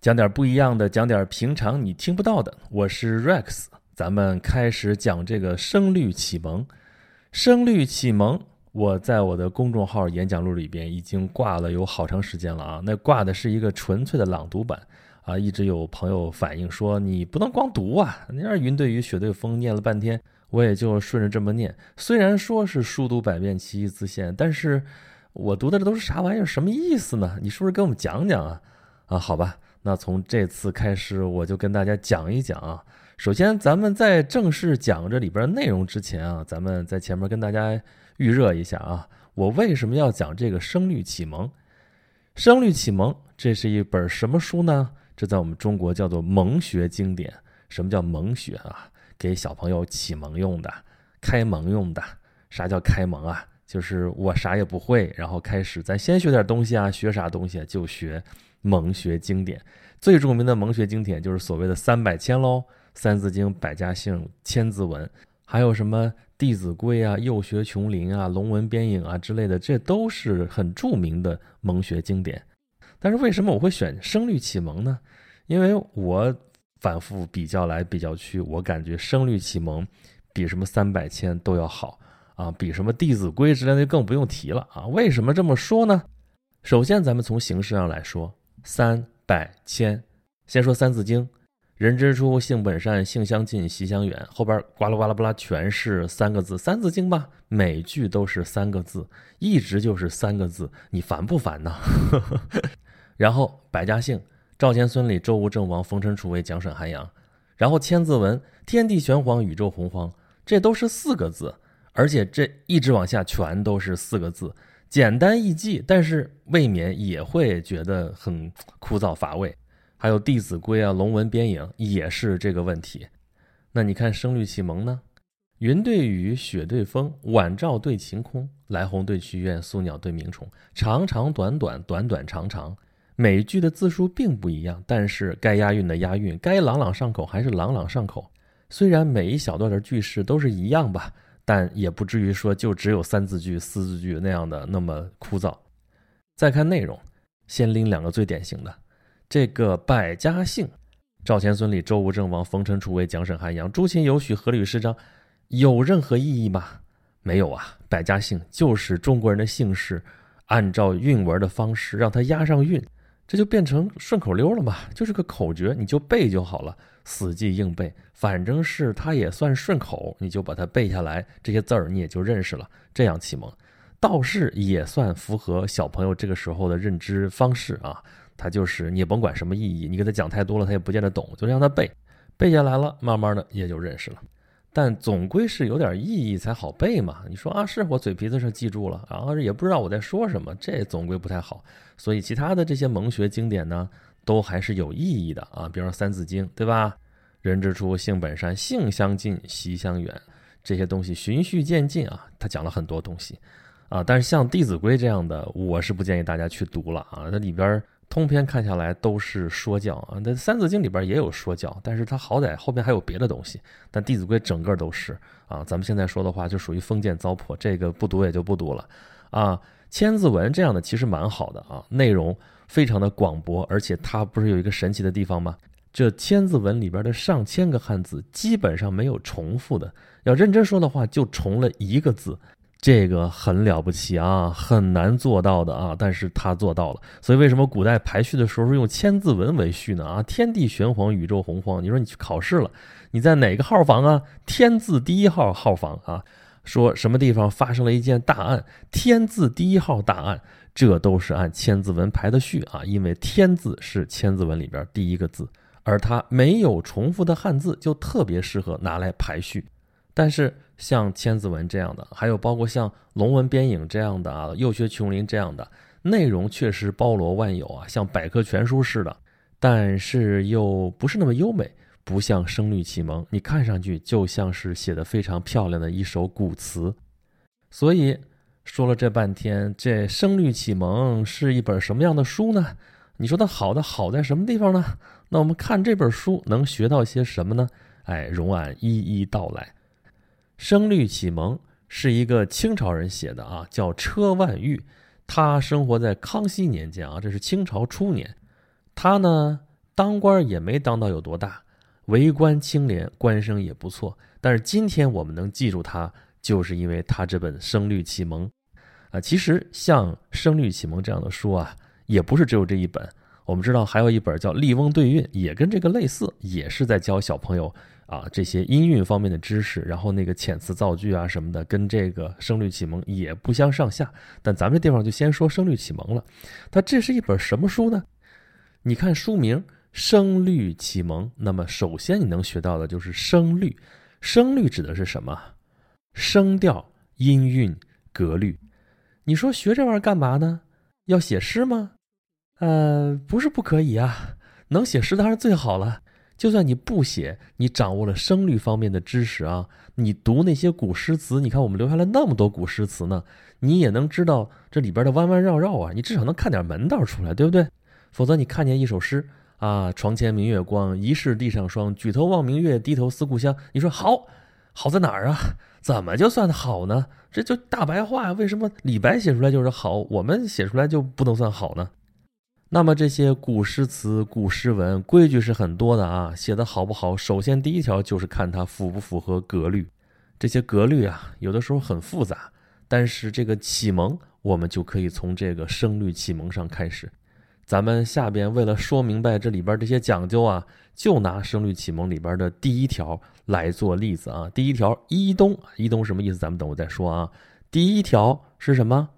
讲点不一样的，讲点平常你听不到的。我是 Rex，咱们开始讲这个声律启蒙。声律启蒙，我在我的公众号演讲录里边已经挂了有好长时间了啊。那挂的是一个纯粹的朗读版啊，一直有朋友反映说你不能光读啊。你让云对雨，雪对风念了半天，我也就顺着这么念。虽然说是书读百遍，其义自现，但是我读的这都是啥玩意儿？什么意思呢？你是不是给我们讲讲啊？啊，好吧。那从这次开始，我就跟大家讲一讲啊。首先，咱们在正式讲这里边内容之前啊，咱们在前面跟大家预热一下啊。我为什么要讲这个《声律启蒙》？《声律启蒙》这是一本什么书呢？这在我们中国叫做蒙学经典。什么叫蒙学啊？给小朋友启蒙用的，开蒙用的。啥叫开蒙啊？就是我啥也不会，然后开始咱先学点东西啊，学啥东西就学。蒙学经典最著名的蒙学经典就是所谓的三百千喽，《三字经》《百家姓》《千字文》，还有什么《弟子规》啊、《幼学琼林》啊、《龙文鞭影》啊之类的，这都是很著名的蒙学经典。但是为什么我会选《声律启蒙》呢？因为我反复比较来比较去，我感觉《声律启蒙》比什么三百千都要好啊，比什么《弟子规》之类的更不用提了啊。为什么这么说呢？首先，咱们从形式上来说。三百千，先说《三字经》，人之初，性本善，性相近，习相远。后边呱啦呱啦呱啦全是三个字，《三字经》吧，每句都是三个字，一直就是三个字，你烦不烦呢？然后《百家姓》，赵钱孙李周吴郑王冯陈楚卫蒋沈韩杨。然后《千字文》，天地玄黄，宇宙洪荒，这都是四个字，而且这一直往下全都是四个字。简单易记，但是未免也会觉得很枯燥乏味。还有《弟子规》啊，《龙文边影》也是这个问题。那你看《声律启蒙》呢？云对雨，雪对风，晚照对晴空，来鸿对曲院，宿鸟对鸣虫。长长短短，短短长长，每句的字数并不一样，但是该押韵的押韵，该朗朗上口还是朗朗上口。虽然每一小段的句式都是一样吧。但也不至于说就只有三字句、四字句那样的那么枯燥。再看内容，先拎两个最典型的，这个百家姓，赵钱孙李周吴郑王冯陈楚卫蒋沈韩杨朱秦尤许阖闾诗章，有任何意义吗？没有啊，百家姓就是中国人的姓氏，按照韵文的方式让它押上韵。这就变成顺口溜了嘛，就是个口诀，你就背就好了，死记硬背，反正是它也算顺口，你就把它背下来，这些字儿你也就认识了。这样启蒙，倒是也算符合小朋友这个时候的认知方式啊。他就是你也甭管什么意义，你给他讲太多了，他也不见得懂，就让他背，背下来了，慢慢的也就认识了。但总归是有点意义才好背嘛。你说啊，是我嘴皮子上记住了，然后也不知道我在说什么，这总归不太好。所以其他的这些蒙学经典呢，都还是有意义的啊。比如说《三字经》，对吧？人之初，性本善，性相近，习相远，这些东西循序渐进啊。他讲了很多东西啊。但是像《弟子规》这样的，我是不建议大家去读了啊。它里边。通篇看下来都是说教啊，那《三字经》里边也有说教，但是它好歹后面还有别的东西。但《弟子规》整个都是啊，咱们现在说的话就属于封建糟粕，这个不读也就不读了啊。《千字文》这样的其实蛮好的啊，内容非常的广博，而且它不是有一个神奇的地方吗？这《千字文》里边的上千个汉字基本上没有重复的，要认真说的话就重了一个字。这个很了不起啊，很难做到的啊，但是他做到了。所以为什么古代排序的时候是用千字文为序呢？啊，天地玄黄，宇宙洪荒。你说你去考试了，你在哪个号房啊？天字第一号号房啊。说什么地方发生了一件大案，天字第一号大案，这都是按千字文排的序啊。因为天字是千字文里边第一个字，而它没有重复的汉字，就特别适合拿来排序。但是像千字文这样的，还有包括像龙文边影这样的啊，幼学琼林这样的内容，确实包罗万有啊，像百科全书似的，但是又不是那么优美，不像声律启蒙，你看上去就像是写的非常漂亮的一首古词。所以说了这半天，这声律启蒙是一本什么样的书呢？你说它好的好在什么地方呢？那我们看这本书能学到些什么呢？哎，容俺一一道来。《声律启蒙》是一个清朝人写的啊，叫车万玉，他生活在康熙年间啊，这是清朝初年。他呢当官也没当到有多大，为官清廉，官声也不错。但是今天我们能记住他，就是因为他这本《声律启蒙》啊。其实像《声律启蒙》这样的书啊，也不是只有这一本。我们知道还有一本叫《笠翁对韵》，也跟这个类似，也是在教小朋友啊这些音韵方面的知识。然后那个遣词造句啊什么的，跟这个《声律启蒙》也不相上下。但咱们这地方就先说《声律启蒙》了。它这是一本什么书呢？你看书名《声律启蒙》，那么首先你能学到的就是声律。声律指的是什么？声调、音韵、格律。你说学这玩意儿干嘛呢？要写诗吗？呃，不是不可以啊，能写诗当然最好了。就算你不写，你掌握了声律方面的知识啊，你读那些古诗词，你看我们留下了那么多古诗词呢，你也能知道这里边的弯弯绕绕啊，你至少能看点门道出来，对不对？否则你看见一首诗啊，“床前明月光，疑是地上霜。举头望明月，低头思故乡。”你说好，好在哪儿啊？怎么就算好呢？这就大白话。为什么李白写出来就是好，我们写出来就不能算好呢？那么这些古诗词、古诗文规矩是很多的啊，写的好不好？首先第一条就是看它符不符合格律。这些格律啊，有的时候很复杂，但是这个启蒙，我们就可以从这个声律启蒙上开始。咱们下边为了说明白这里边这些讲究啊，就拿声律启蒙里边的第一条来做例子啊。第一条一东，一东什么意思？咱们等会再说啊。第一条是什么？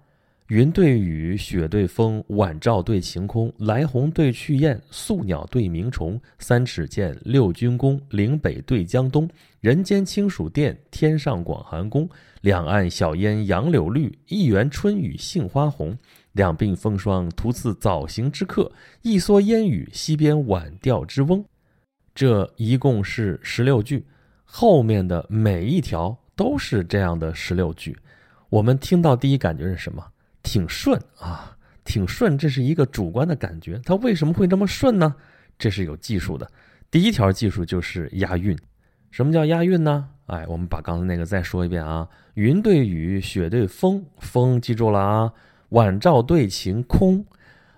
云对雨，雪对风，晚照对晴空，来鸿对去雁，宿鸟对鸣虫，三尺剑，六军弓，岭北对江东，人间清暑殿，天上广寒宫，两岸晓烟杨柳绿，一园春雨杏花红，两鬓风霜徒次早行之客，一蓑烟雨溪边晚钓之翁。这一共是十六句，后面的每一条都是这样的十六句。我们听到第一感觉是什么？挺顺啊，挺顺，这是一个主观的感觉。它为什么会这么顺呢？这是有技术的。第一条技术就是押韵。什么叫押韵呢？哎，我们把刚才那个再说一遍啊。云对雨，雪对风，风记住了啊。晚照对晴空，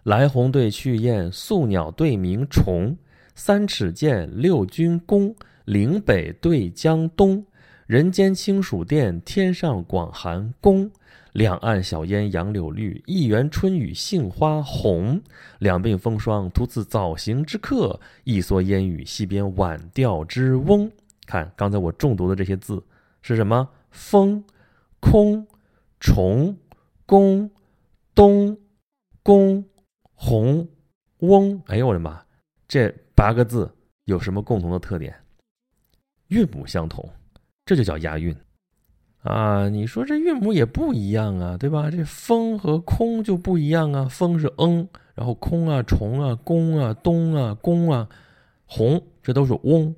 来鸿对去雁，宿鸟对鸣虫。三尺剑，六钧弓，岭北对江东。人间清暑殿，天上广寒宫。两岸晓烟杨柳绿，一园春雨杏花红。两鬓风霜徒次早行之客，一蓑烟雨溪边晚钓之翁。看刚才我重读的这些字是什么？风、空、虫、宫、东、宫、红、翁。哎呦我的妈！这八个字有什么共同的特点？韵母相同，这就叫押韵。啊，你说这韵母也不一样啊，对吧？这风和空就不一样啊，风是嗯，然后空啊、虫啊、宫啊、东啊、宫啊、红，这都是翁，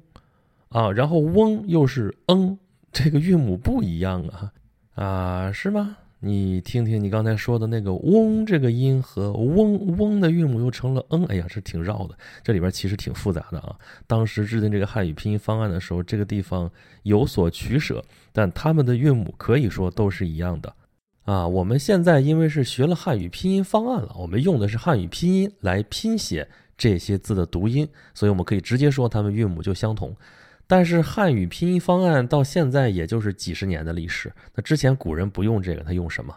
啊，然后翁又是嗯，这个韵母不一样啊，啊，是吗？你听听，你刚才说的那个“嗡”这个音和“嗡嗡”的韵母又成了“嗯”，哎呀，这挺绕的。这里边其实挺复杂的啊。当时制定这个汉语拼音方案的时候，这个地方有所取舍，但他们的韵母可以说都是一样的啊。我们现在因为是学了汉语拼音方案了，我们用的是汉语拼音来拼写这些字的读音，所以我们可以直接说它们韵母就相同。但是汉语拼音方案到现在也就是几十年的历史，那之前古人不用这个，他用什么？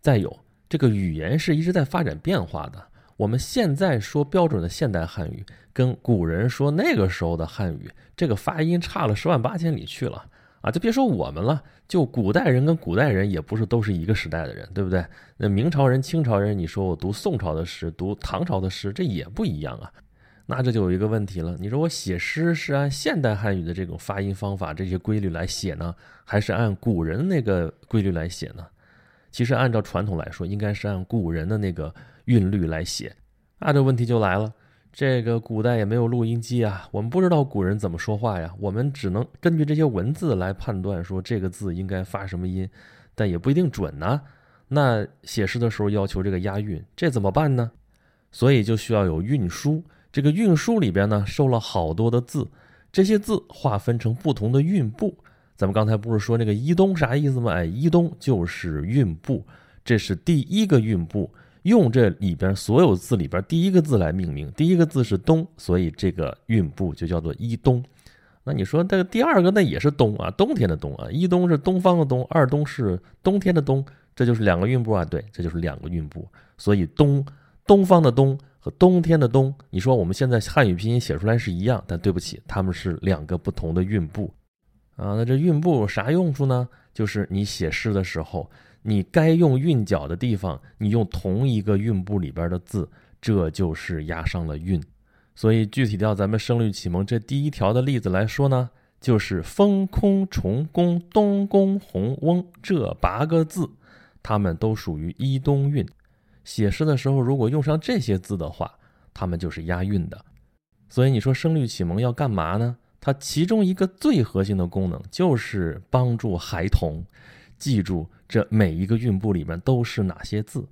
再有，这个语言是一直在发展变化的。我们现在说标准的现代汉语，跟古人说那个时候的汉语，这个发音差了十万八千里去了啊！就别说我们了，就古代人跟古代人也不是都是一个时代的人，对不对？那明朝人、清朝人，你说我读宋朝的诗，读唐朝的诗，这也不一样啊。那这就有一个问题了，你说我写诗是按现代汉语的这种发音方法、这些规律来写呢，还是按古人那个规律来写呢？其实按照传统来说，应该是按古人的那个韵律来写。那这问题就来了，这个古代也没有录音机啊，我们不知道古人怎么说话呀，我们只能根据这些文字来判断说这个字应该发什么音，但也不一定准呢。那写诗的时候要求这个押韵，这怎么办呢？所以就需要有韵书。这个运输里边呢，收了好多的字，这些字划分成不同的韵部。咱们刚才不是说那个一东啥意思吗？哎，一东就是韵部，这是第一个韵部。用这里边所有字里边第一个字来命名，第一个字是冬，所以这个韵部就叫做一冬。那你说这个第二个那也是冬啊，冬天的冬啊，一冬是东方的冬，二冬是冬天的冬，这就是两个韵部啊，对，这就是两个韵部。所以东东方的东和冬天的冬，你说我们现在汉语拼音写出来是一样，但对不起，它们是两个不同的韵部啊。那这韵部有啥用处呢？就是你写诗的时候。你该用韵脚的地方，你用同一个韵部里边的字，这就是押上了韵。所以具体到咱们《声律启蒙》这第一条的例子来说呢，就是“风空虫宫东宫红翁”这八个字，它们都属于一冬韵。写诗的时候，如果用上这些字的话，它们就是押韵的。所以你说《声律启蒙》要干嘛呢？它其中一个最核心的功能就是帮助孩童。记住这每一个韵部里面都是哪些字，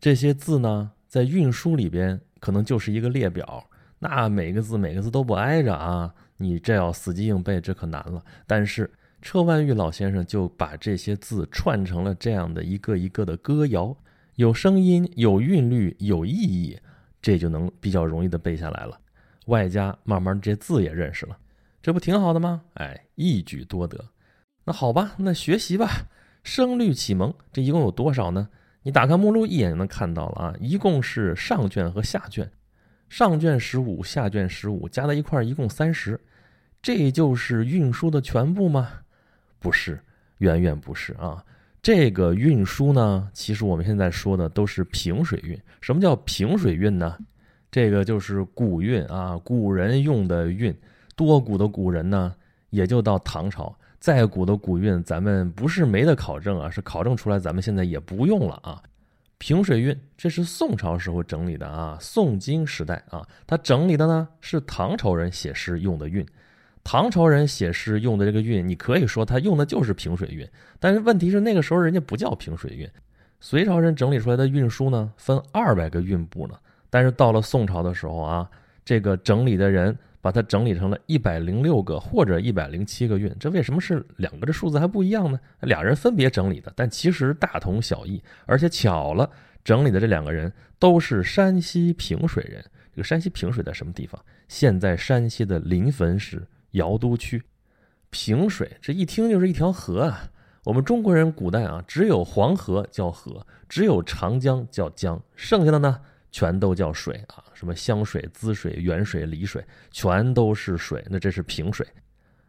这些字呢，在韵书里边可能就是一个列表，那每个字每个字都不挨着啊，你这要死记硬背，这可难了。但是车万玉老先生就把这些字串成了这样的一个一个的歌谣，有声音，有韵律，有意义，这就能比较容易的背下来了。外加慢慢这字也认识了，这不挺好的吗？哎，一举多得。那好吧，那学习吧。声律启蒙，这一共有多少呢？你打开目录一眼就能看到了啊，一共是上卷和下卷，上卷十五，下卷十五，加在一块儿一共三十。这就是运输的全部吗？不是，远远不是啊。这个运输呢，其实我们现在说的都是平水韵。什么叫平水韵呢？这个就是古韵啊，古人用的韵。多古的古人呢，也就到唐朝。再古的古韵，咱们不是没得考证啊，是考证出来，咱们现在也不用了啊。平水韵，这是宋朝时候整理的啊，宋金时代啊，他整理的呢是唐朝人写诗用的韵。唐朝人写诗用的这个韵，你可以说他用的就是平水韵，但是问题是那个时候人家不叫平水韵。隋朝人整理出来的韵书呢，分二百个韵部呢，但是到了宋朝的时候啊，这个整理的人。把它整理成了一百零六个或者一百零七个韵，这为什么是两个的数字还不一样呢？俩人分别整理的，但其实大同小异。而且巧了，整理的这两个人都是山西平水人。这个山西平水在什么地方？现在山西的临汾市尧都区。平水这一听就是一条河啊。我们中国人古代啊，只有黄河叫河，只有长江叫江，剩下的呢？全都叫水啊，什么湘水、滋水、沅水、丽水，全都是水。那这是平水，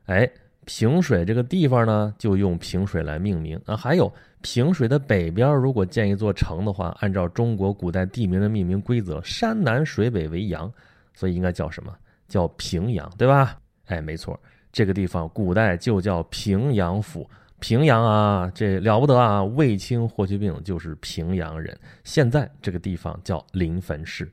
哎，平水这个地方呢，就用平水来命名啊。还有平水的北边，如果建一座城的话，按照中国古代地名的命名规则，山南水北为阳，所以应该叫什么？叫平阳，对吧？哎，没错，这个地方古代就叫平阳府。平阳啊，这了不得啊！卫青、霍去病就是平阳人。现在这个地方叫临汾市。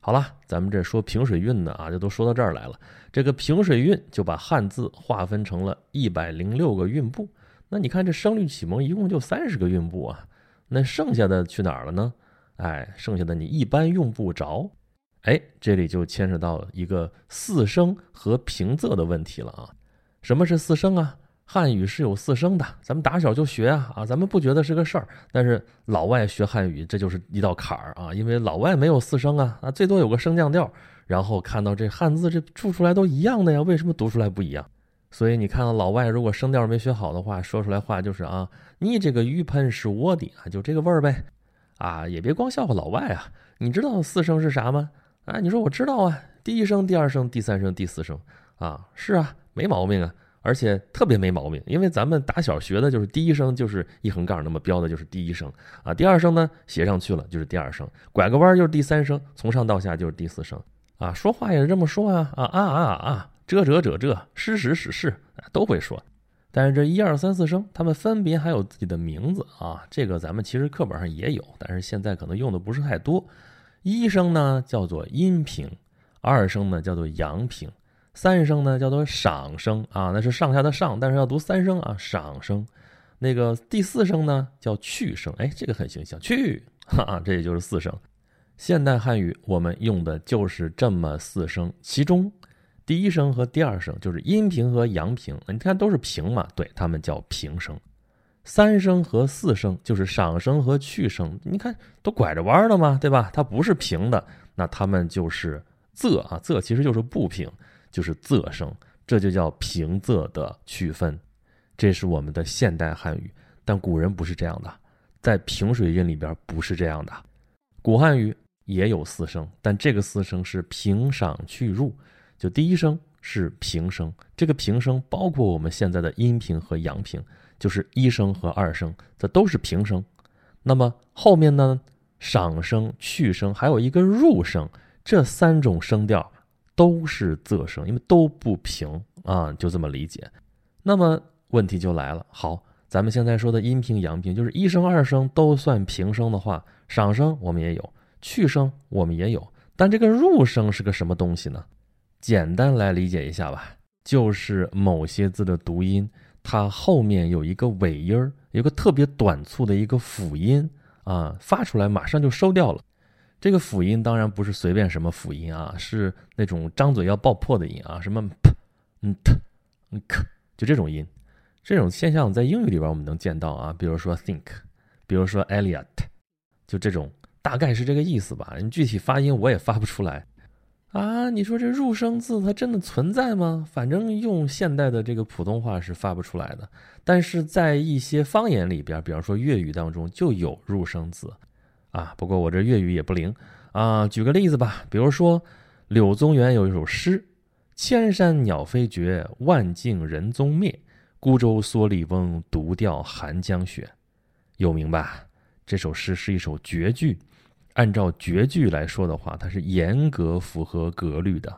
好了，咱们这说平水韵呢啊，就都说到这儿来了。这个平水韵就把汉字划分成了一百零六个韵部。那你看这声律启蒙一共就三十个韵部啊，那剩下的去哪儿了呢？哎，剩下的你一般用不着。哎，这里就牵扯到一个四声和平仄的问题了啊。什么是四声啊？汉语是有四声的，咱们打小就学啊啊，咱们不觉得是个事儿，但是老外学汉语这就是一道坎儿啊，因为老外没有四声啊啊，最多有个升降调，然后看到这汉字这出出来都一样的呀，为什么读出来不一样？所以你看到老外如果声调没学好的话，说出来话就是啊，你这个鱼喷是我的啊，就这个味儿呗，啊，也别光笑话老外啊，你知道四声是啥吗？啊，你说我知道啊，第一声、第二声、第三声、第四声啊，是啊，没毛病啊。而且特别没毛病，因为咱们打小学的就是第一声就是一横杠那么标的就是第一声啊，第二声呢写上去了就是第二声，拐个弯就是第三声，从上到下就是第四声啊，说话也是这么说啊啊啊啊啊，这这这这，使使使使都会说，但是这一二三四声，他们分别还有自己的名字啊，这个咱们其实课本上也有，但是现在可能用的不是太多。一声呢叫做阴平，二声呢叫做阳平。三声呢叫做上声啊，那是上下的上，但是要读三声啊，上声。那个第四声呢叫去声，哎，这个很形象，去，哈哈，这也就是四声。现代汉语我们用的就是这么四声，其中第一声和第二声就是阴平和阳平，你看都是平嘛，对，它们叫平声。三声和四声就是赏声和去声，你看都拐着弯了嘛，对吧？它不是平的，那它们就是仄啊，仄其实就是不平，就是仄声，这就叫平仄的区分。这是我们的现代汉语，但古人不是这样的，在平水音里边不是这样的。古汉语也有四声，但这个四声是平赏去入，就第一声。是平声，这个平声包括我们现在的阴平和阳平，就是一声和二声，这都是平声。那么后面呢，赏声、去声，还有一个入声，这三种声调都是仄声，因为都不平啊，就这么理解。那么问题就来了，好，咱们现在说的阴平、阳平，就是一声、二声都算平声的话，赏声我们也有，去声我们也有，但这个入声是个什么东西呢？简单来理解一下吧，就是某些字的读音，它后面有一个尾音儿，有个特别短促的一个辅音啊，发出来马上就收掉了。这个辅音当然不是随便什么辅音啊，是那种张嘴要爆破的音啊，什么 p、嗯 t、嗯 k，就这种音。这种现象在英语里边我们能见到啊，比如说 think，比如说 Elliot，就这种大概是这个意思吧。你具体发音我也发不出来。啊，你说这入声字它真的存在吗？反正用现代的这个普通话是发不出来的，但是在一些方言里边，比方说粤语当中就有入声字，啊，不过我这粤语也不灵啊。举个例子吧，比如说柳宗元有一首诗：“千山鸟飞绝，万径人踪灭，孤舟蓑笠翁，独钓寒江雪。”有名吧？这首诗是一首绝句。按照绝句来说的话，它是严格符合格律的。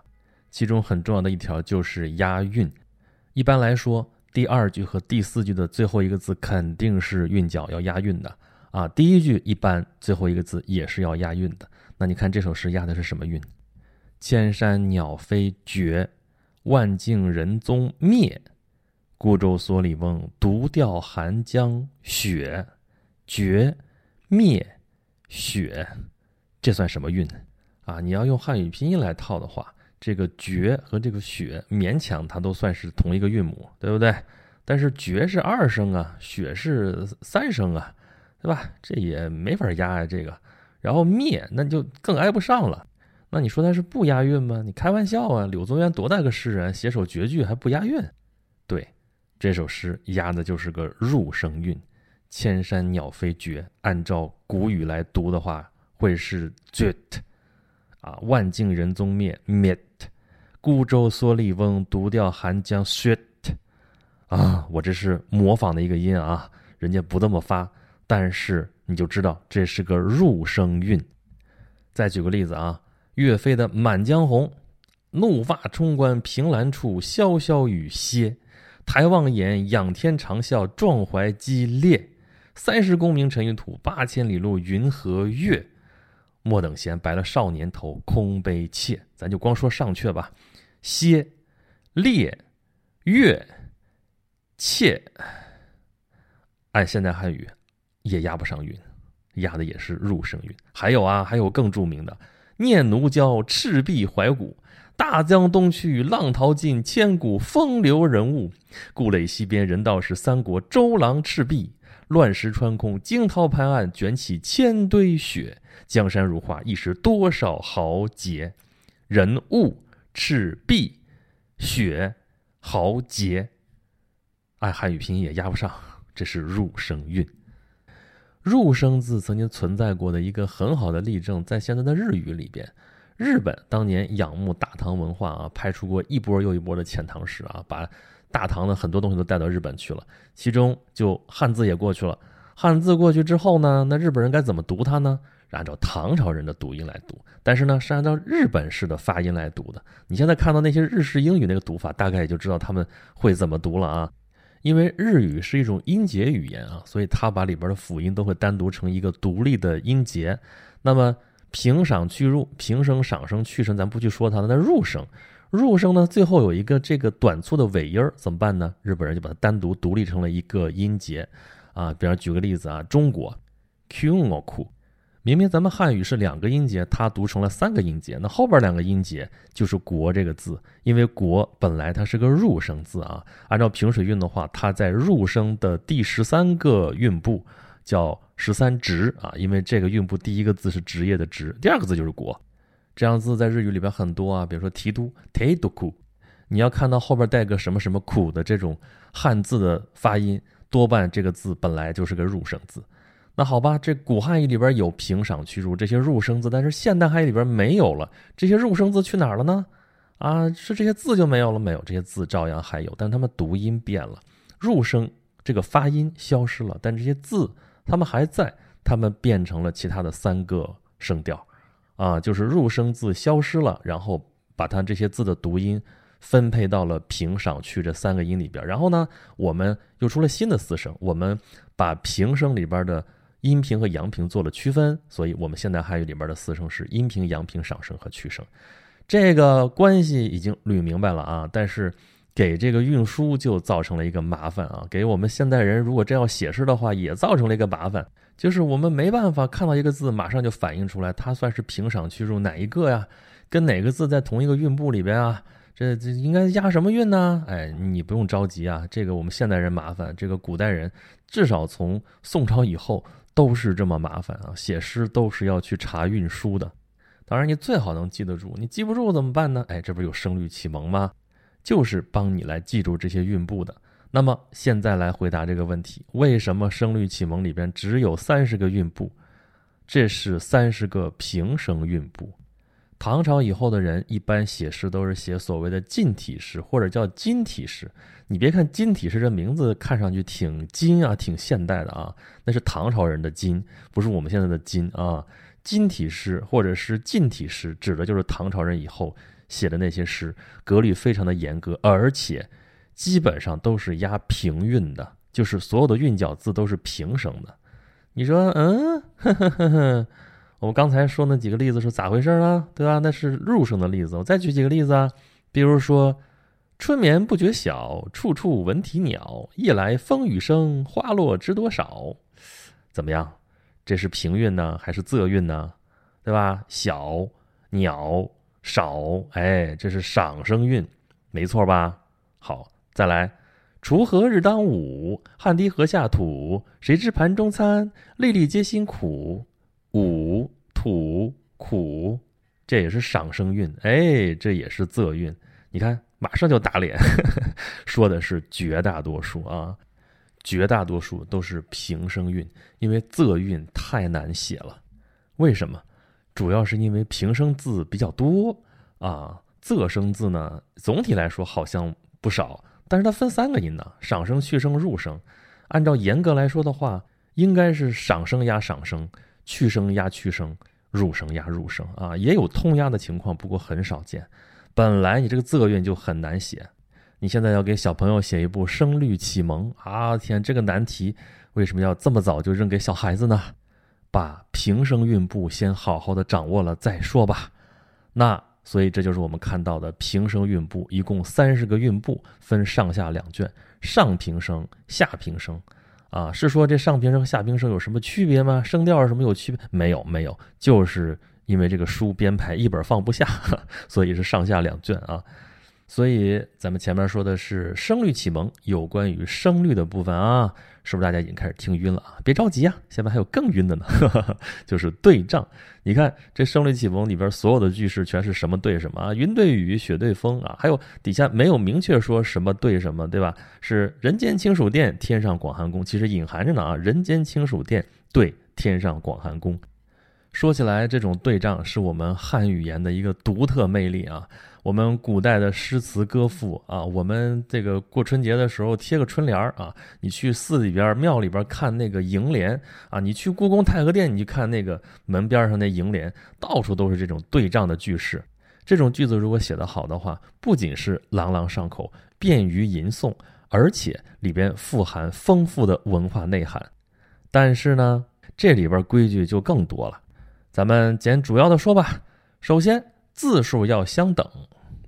其中很重要的一条就是押韵。一般来说，第二句和第四句的最后一个字肯定是韵脚要押韵的啊。第一句一般最后一个字也是要押韵的。那你看这首诗押的是什么韵？千山鸟飞绝，万径人踪灭，孤舟蓑笠翁，独钓寒江雪。绝，灭。雪，这算什么韵啊？你要用汉语拼音来套的话，这个绝和这个雪勉强它都算是同一个韵母，对不对？但是绝是二声啊，雪是三声啊，对吧？这也没法押呀，这个。然后灭那就更挨不上了。那你说它是不押韵吗？你开玩笑啊！柳宗元多大个诗人，写首绝句还不押韵？对，这首诗押的就是个入声韵。千山鸟飞绝，按照古语来读的话，会是绝，啊，万径人踪灭灭，孤舟蓑笠翁，独钓寒江雪，啊，我这是模仿的一个音啊，人家不这么发，但是你就知道这是个入声韵。再举个例子啊，岳飞的《满江红》，怒发冲冠凭栏处，潇潇雨歇，抬望眼，仰天长啸，壮怀激烈。三十功名尘与土，八千里路云和月。莫等闲，白了少年头，空悲切。咱就光说上阙吧。歇、烈、月、切，按现代汉语也押不上韵，押的也是入声韵。还有啊，还有更著名的：念奴娇，赤壁怀古。大江东去，浪淘尽，千古风流人物。故垒西边，人道是三国周郎赤壁。乱石穿空，惊涛拍岸，卷起千堆雪。江山如画，一时多少豪杰。人物赤壁，雪豪杰。按汉语拼音也押不上，这是入声韵。入声字曾经存在过的一个很好的例证，在现在的日语里边。日本当年仰慕大唐文化啊，拍出过一波又一波的遣唐使啊，把。大唐的很多东西都带到日本去了，其中就汉字也过去了。汉字过去之后呢，那日本人该怎么读它呢？按照唐朝人的读音来读，但是呢是按照日本式的发音来读的。你现在看到那些日式英语那个读法，大概也就知道他们会怎么读了啊。因为日语是一种音节语言啊，所以它把里边的辅音都会单独成一个独立的音节。那么平赏去入，平声、赏声、去声，咱不去说它了，那入声。入声呢，最后有一个这个短促的尾音儿，怎么办呢？日本人就把它单独独立成了一个音节，啊，比方举个例子啊，中国 q u n o k u 明明咱们汉语是两个音节，它读成了三个音节，那后边两个音节就是“国”这个字，因为“国”本来它是个入声字啊。按照平水韵的话，它在入声的第十三个韵部叫十三职啊，因为这个韵部第一个字是职业的职，第二个字就是“国”。这样字在日语里边很多啊，比如说提督 “teidoku”，你要看到后边带个什么什么“苦”的这种汉字的发音，多半这个字本来就是个入声字。那好吧，这古汉语里边有平赏去入这些入声字，但是现代汉语里边没有了。这些入声字去哪儿了呢？啊，是这些字就没有了？没有，这些字照样还有，但它们读音变了，入声这个发音消失了，但这些字它们还在，它们变成了其他的三个声调，啊，就是入声字消失了，然后把它这些字的读音分配到了平赏去这三个音里边，然后呢，我们又出了新的四声，我们把平声里边的。阴平和阳平做了区分，所以我们现代汉语里边的四声是阴平、阳平、上声和去声，这个关系已经捋明白了啊。但是给这个运输就造成了一个麻烦啊，给我们现代人如果真要写诗的话，也造成了一个麻烦，就是我们没办法看到一个字马上就反映出来它算是平赏去入哪一个呀，跟哪个字在同一个韵部里边啊，这这应该押什么韵呢？哎，你不用着急啊，这个我们现代人麻烦，这个古代人至少从宋朝以后。都是这么麻烦啊！写诗都是要去查运输的。当然，你最好能记得住。你记不住怎么办呢？哎，这不是有声律启蒙吗？就是帮你来记住这些韵部的。那么现在来回答这个问题：为什么声律启蒙里边只有三十个韵部？这是三十个平声韵部。唐朝以后的人一般写诗都是写所谓的近体诗，或者叫金体诗。你别看金体诗这名字看上去挺金啊，挺现代的啊，那是唐朝人的金，不是我们现在的金啊。金体诗或者是近体诗，指的就是唐朝人以后写的那些诗，格律非常的严格，而且基本上都是押平韵的，就是所有的韵脚字都是平声的。你说，嗯，呵呵呵呵。我们刚才说那几个例子是咋回事啊？对吧？那是入声的例子。我再举几个例子啊，比如说“春眠不觉晓，处处闻啼鸟。夜来风雨声，花落知多少。”怎么样？这是平韵呢，还是仄韵呢？对吧？小鸟少，哎，这是赏声韵，没错吧？好，再来“锄禾日当午，汗滴禾下土。谁知盘中餐，粒粒皆辛苦。”五土苦，这也是赏声韵，哎，这也是仄韵。你看，马上就打脸呵呵，说的是绝大多数啊，绝大多数都是平声韵，因为仄韵太难写了。为什么？主要是因为平声字比较多啊，仄声字呢，总体来说好像不少，但是它分三个音呢，赏声、去声、入声。按照严格来说的话，应该是赏声压赏声。去声压去声，入声压入声啊，也有通压的情况，不过很少见。本来你这个仄韵就很难写，你现在要给小朋友写一部声律启蒙啊，天，这个难题为什么要这么早就扔给小孩子呢？把平声韵部先好好的掌握了再说吧。那所以这就是我们看到的平声韵部，一共三十个韵部，分上下两卷，上平声，下平声。啊，是说这上平声和下平声有什么区别吗？声调什么有区别？没有，没有，就是因为这个书编排一本放不下，所以是上下两卷啊。所以咱们前面说的是声律启蒙，有关于声律的部分啊。是不是大家已经开始听晕了啊？别着急啊，下面还有更晕的呢，就是对仗。你看这声律启蒙里边所有的句式全是什么对什么啊？云对雨，雪对风啊，还有底下没有明确说什么对什么，对吧？是人间清暑殿，天上广寒宫，其实隐含着呢啊，人间清暑殿对天上广寒宫。说起来，这种对仗是我们汉语言的一个独特魅力啊。我们古代的诗词歌赋啊，我们这个过春节的时候贴个春联儿啊，你去寺里边、庙里边看那个楹联啊，你去故宫太和殿，你去看那个门边上那楹联，到处都是这种对仗的句式。这种句子如果写得好的话，不仅是朗朗上口、便于吟诵，而且里边富含丰富的文化内涵。但是呢，这里边规矩就更多了，咱们简主要的说吧。首先，字数要相等。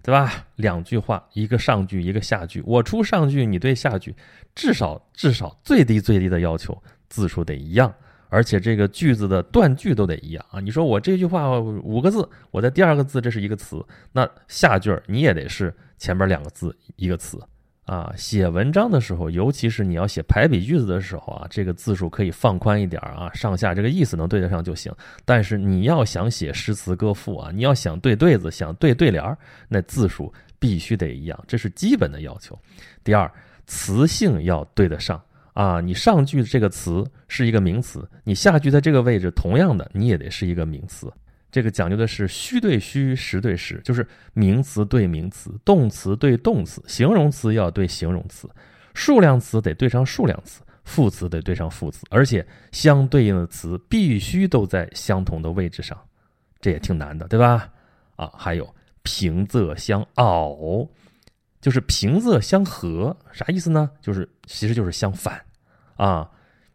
对吧？两句话，一个上句，一个下句。我出上句，你对下句，至少至少最低最低的要求，字数得一样，而且这个句子的断句都得一样啊。你说我这句话五个字，我的第二个字这是一个词，那下句你也得是前边两个字一个词。啊，写文章的时候，尤其是你要写排比句子的时候啊，这个字数可以放宽一点啊，上下这个意思能对得上就行。但是你要想写诗词歌赋啊，你要想对对子，想对对联儿，那字数必须得一样，这是基本的要求。第二，词性要对得上啊，你上句这个词是一个名词，你下句在这个位置，同样的你也得是一个名词。这个讲究的是虚对虚，实对实，就是名词对名词，动词对动词，形容词要对形容词，数量词得对上数量词，副词得对上副词，而且相对应的词必须都在相同的位置上，这也挺难的，对吧？啊，还有平仄相拗，就是平仄相合，啥意思呢？就是其实就是相反啊。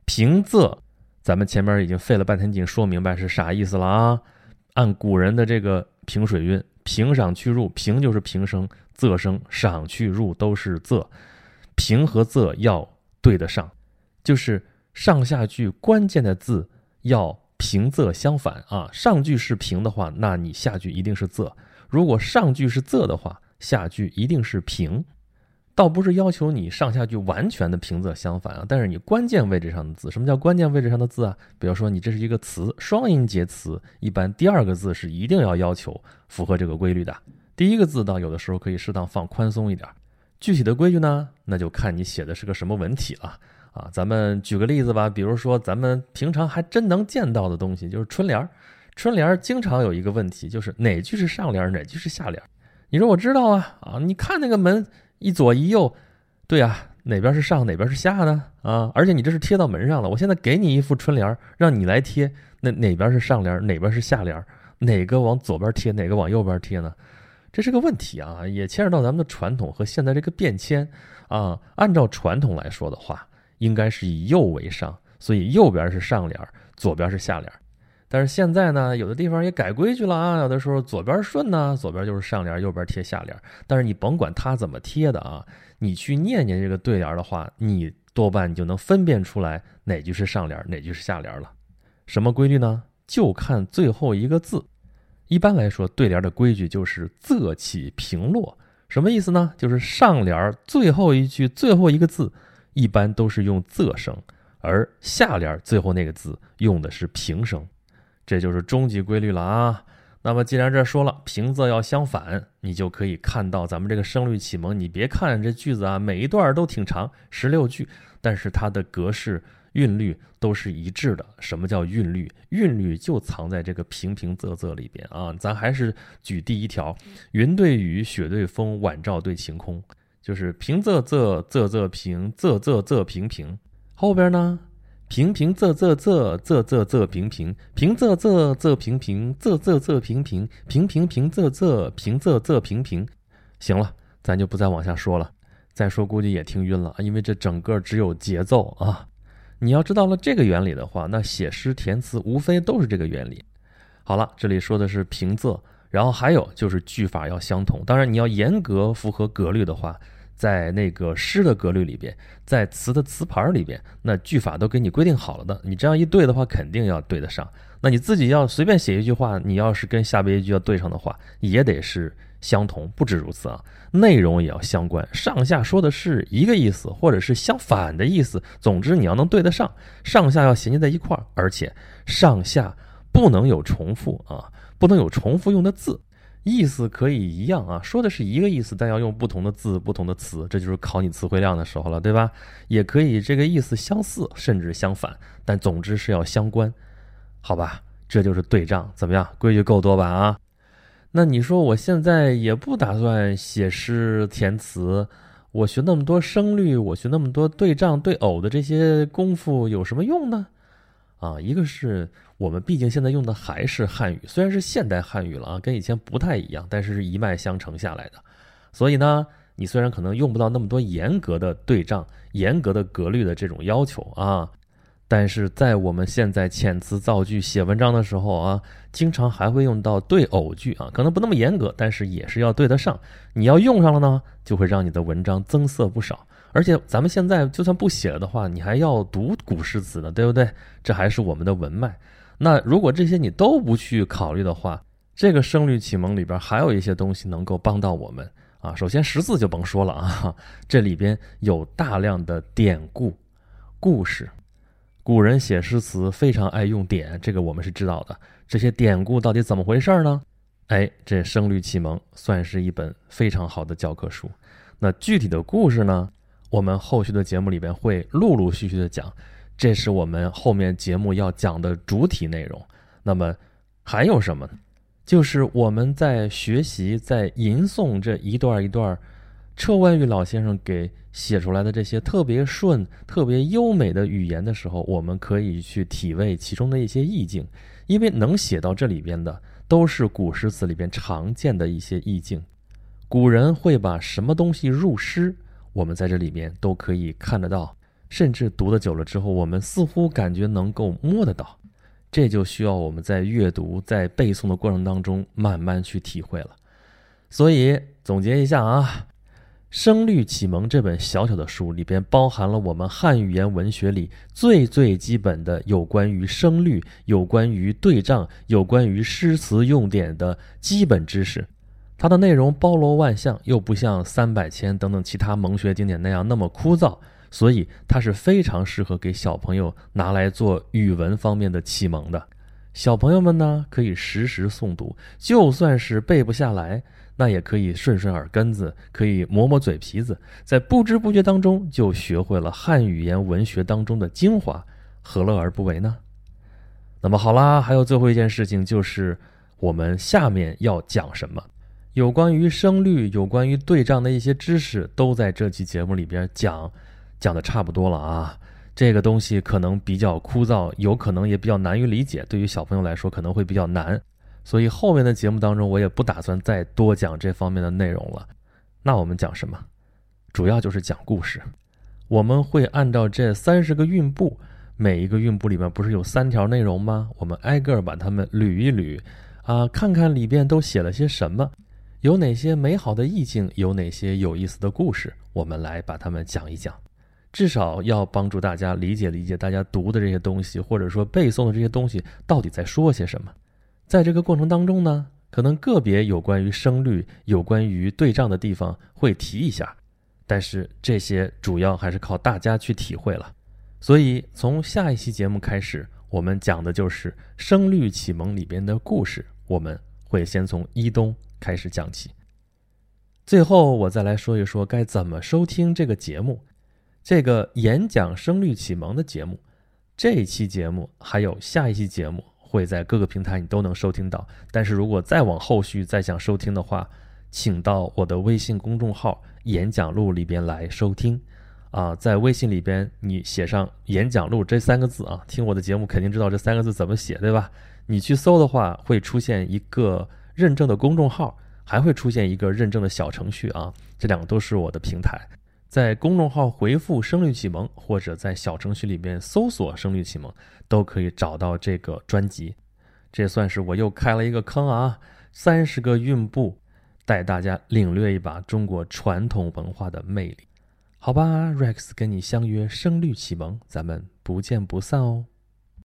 平仄，咱们前面已经费了半天劲说明白是啥意思了啊。按古人的这个平水韵，平上去入，平就是平声，仄声上去入都是仄，平和仄要对得上，就是上下句关键的字要平仄相反啊。上句是平的话，那你下句一定是仄；如果上句是仄的话，下句一定是平。倒不是要求你上下句完全的平仄相反啊，但是你关键位置上的字，什么叫关键位置上的字啊？比如说你这是一个词，双音节词，一般第二个字是一定要要求符合这个规律的。第一个字倒有的时候可以适当放宽松一点。具体的规矩呢，那就看你写的是个什么文体了啊。咱们举个例子吧，比如说咱们平常还真能见到的东西，就是春联儿。春联儿经常有一个问题，就是哪句是上联，哪句是下联。你说我知道啊啊，你看那个门。一左一右，对啊，哪边是上，哪边是下呢？啊，而且你这是贴到门上了。我现在给你一副春联，让你来贴，那哪边是上联，哪边是下联？哪个往左边贴，哪个往右边贴呢？这是个问题啊，也牵扯到咱们的传统和现在这个变迁啊。按照传统来说的话，应该是以右为上，所以右边是上联，左边是下联。但是现在呢，有的地方也改规矩了啊。有的时候左边顺呢，左边就是上联，右边贴下联。但是你甭管它怎么贴的啊，你去念念这个对联的话，你多半你就能分辨出来哪句是上联，哪句是下联了。什么规律呢？就看最后一个字。一般来说，对联的规矩就是仄起平落。什么意思呢？就是上联最后一句最后一个字，一般都是用仄声，而下联最后那个字用的是平声。这就是终极规律了啊！那么既然这说了平仄要相反，你就可以看到咱们这个声律启蒙。你别看这句子啊，每一段都挺长，十六句，但是它的格式、韵律都是一致的。什么叫韵律？韵律就藏在这个平平仄仄里边啊！咱还是举第一条：云对雨，雪对风，晚照对晴空，就是平仄仄，仄仄平，仄仄仄平平。后边呢？平平仄仄仄仄仄仄平平平仄仄仄平平仄仄仄平平平平平仄仄平仄仄平平，行了，咱就不再往下说了。再说估计也听晕了，因为这整个只有节奏啊。你要知道了这个原理的话，那写诗填词无非都是这个原理。好了，这里说的是平仄，然后还有就是句法要相同。当然你要严格符合格律的话。在那个诗的格律里边，在词的词牌里边，那句法都给你规定好了的。你这样一对的话，肯定要对得上。那你自己要随便写一句话，你要是跟下边一句要对上的话，也得是相同。不止如此啊，内容也要相关，上下说的是一个意思，或者是相反的意思。总之，你要能对得上，上下要衔接在一块儿，而且上下不能有重复啊，不能有重复用的字。意思可以一样啊，说的是一个意思，但要用不同的字、不同的词，这就是考你词汇量的时候了，对吧？也可以这个意思相似，甚至相反，但总之是要相关，好吧？这就是对仗，怎么样？规矩够多吧？啊？那你说我现在也不打算写诗填词，我学那么多声律，我学那么多对仗对偶的这些功夫有什么用呢？啊，一个是。我们毕竟现在用的还是汉语，虽然是现代汉语了啊，跟以前不太一样，但是是一脉相承下来的。所以呢，你虽然可能用不到那么多严格的对仗、严格的格律的这种要求啊，但是在我们现在遣词造句写文章的时候啊，经常还会用到对偶句啊，可能不那么严格，但是也是要对得上。你要用上了呢，就会让你的文章增色不少。而且咱们现在就算不写了的话，你还要读古诗词呢，对不对？这还是我们的文脉。那如果这些你都不去考虑的话，这个声律启蒙里边还有一些东西能够帮到我们啊。首先识字就甭说了啊，这里边有大量的典故、故事。古人写诗词非常爱用典，这个我们是知道的。这些典故到底怎么回事呢？哎，这《声律启蒙》算是一本非常好的教科书。那具体的故事呢，我们后续的节目里边会陆陆续续的讲，这是我们后面节目要讲的主体内容。那么还有什么呢？就是我们在学习、在吟诵这一段一段。车万玉老先生给写出来的这些特别顺、特别优美的语言的时候，我们可以去体味其中的一些意境，因为能写到这里边的都是古诗词里边常见的一些意境。古人会把什么东西入诗，我们在这里面都可以看得到，甚至读的久了之后，我们似乎感觉能够摸得到。这就需要我们在阅读、在背诵的过程当中慢慢去体会了。所以总结一下啊。《声律启蒙》这本小小的书里边，包含了我们汉语言文学里最最基本的有关于声律、有关于对仗、有关于诗词用典的基本知识。它的内容包罗万象，又不像三百千等等其他蒙学经典那样那么枯燥，所以它是非常适合给小朋友拿来做语文方面的启蒙的。小朋友们呢，可以时时诵读，就算是背不下来。那也可以顺顺耳根子，可以磨磨嘴皮子，在不知不觉当中就学会了汉语言文学当中的精华，何乐而不为呢？那么好啦，还有最后一件事情就是我们下面要讲什么？有关于声律、有关于对仗的一些知识，都在这期节目里边讲，讲的差不多了啊。这个东西可能比较枯燥，有可能也比较难于理解，对于小朋友来说可能会比较难。所以后面的节目当中，我也不打算再多讲这方面的内容了。那我们讲什么？主要就是讲故事。我们会按照这三十个韵部，每一个韵部里面不是有三条内容吗？我们挨个把它们捋一捋，啊，看看里边都写了些什么，有哪些美好的意境，有哪些有意思的故事，我们来把它们讲一讲。至少要帮助大家理解理解大家读的这些东西，或者说背诵的这些东西到底在说些什么。在这个过程当中呢，可能个别有关于声律、有关于对仗的地方会提一下，但是这些主要还是靠大家去体会了。所以从下一期节目开始，我们讲的就是《声律启蒙》里边的故事，我们会先从一东开始讲起。最后我再来说一说该怎么收听这个节目，这个演讲《声律启蒙》的节目，这一期节目还有下一期节目。会在各个平台你都能收听到，但是如果再往后续再想收听的话，请到我的微信公众号“演讲录”里边来收听。啊，在微信里边你写上“演讲录”这三个字啊，听我的节目肯定知道这三个字怎么写，对吧？你去搜的话，会出现一个认证的公众号，还会出现一个认证的小程序啊，这两个都是我的平台。在公众号回复“声律启蒙”，或者在小程序里边搜索“声律启蒙”，都可以找到这个专辑。这算是我又开了一个坑啊！三十个韵部，带大家领略一把中国传统文化的魅力。好吧，Rex 跟你相约“声律启蒙”，咱们不见不散哦。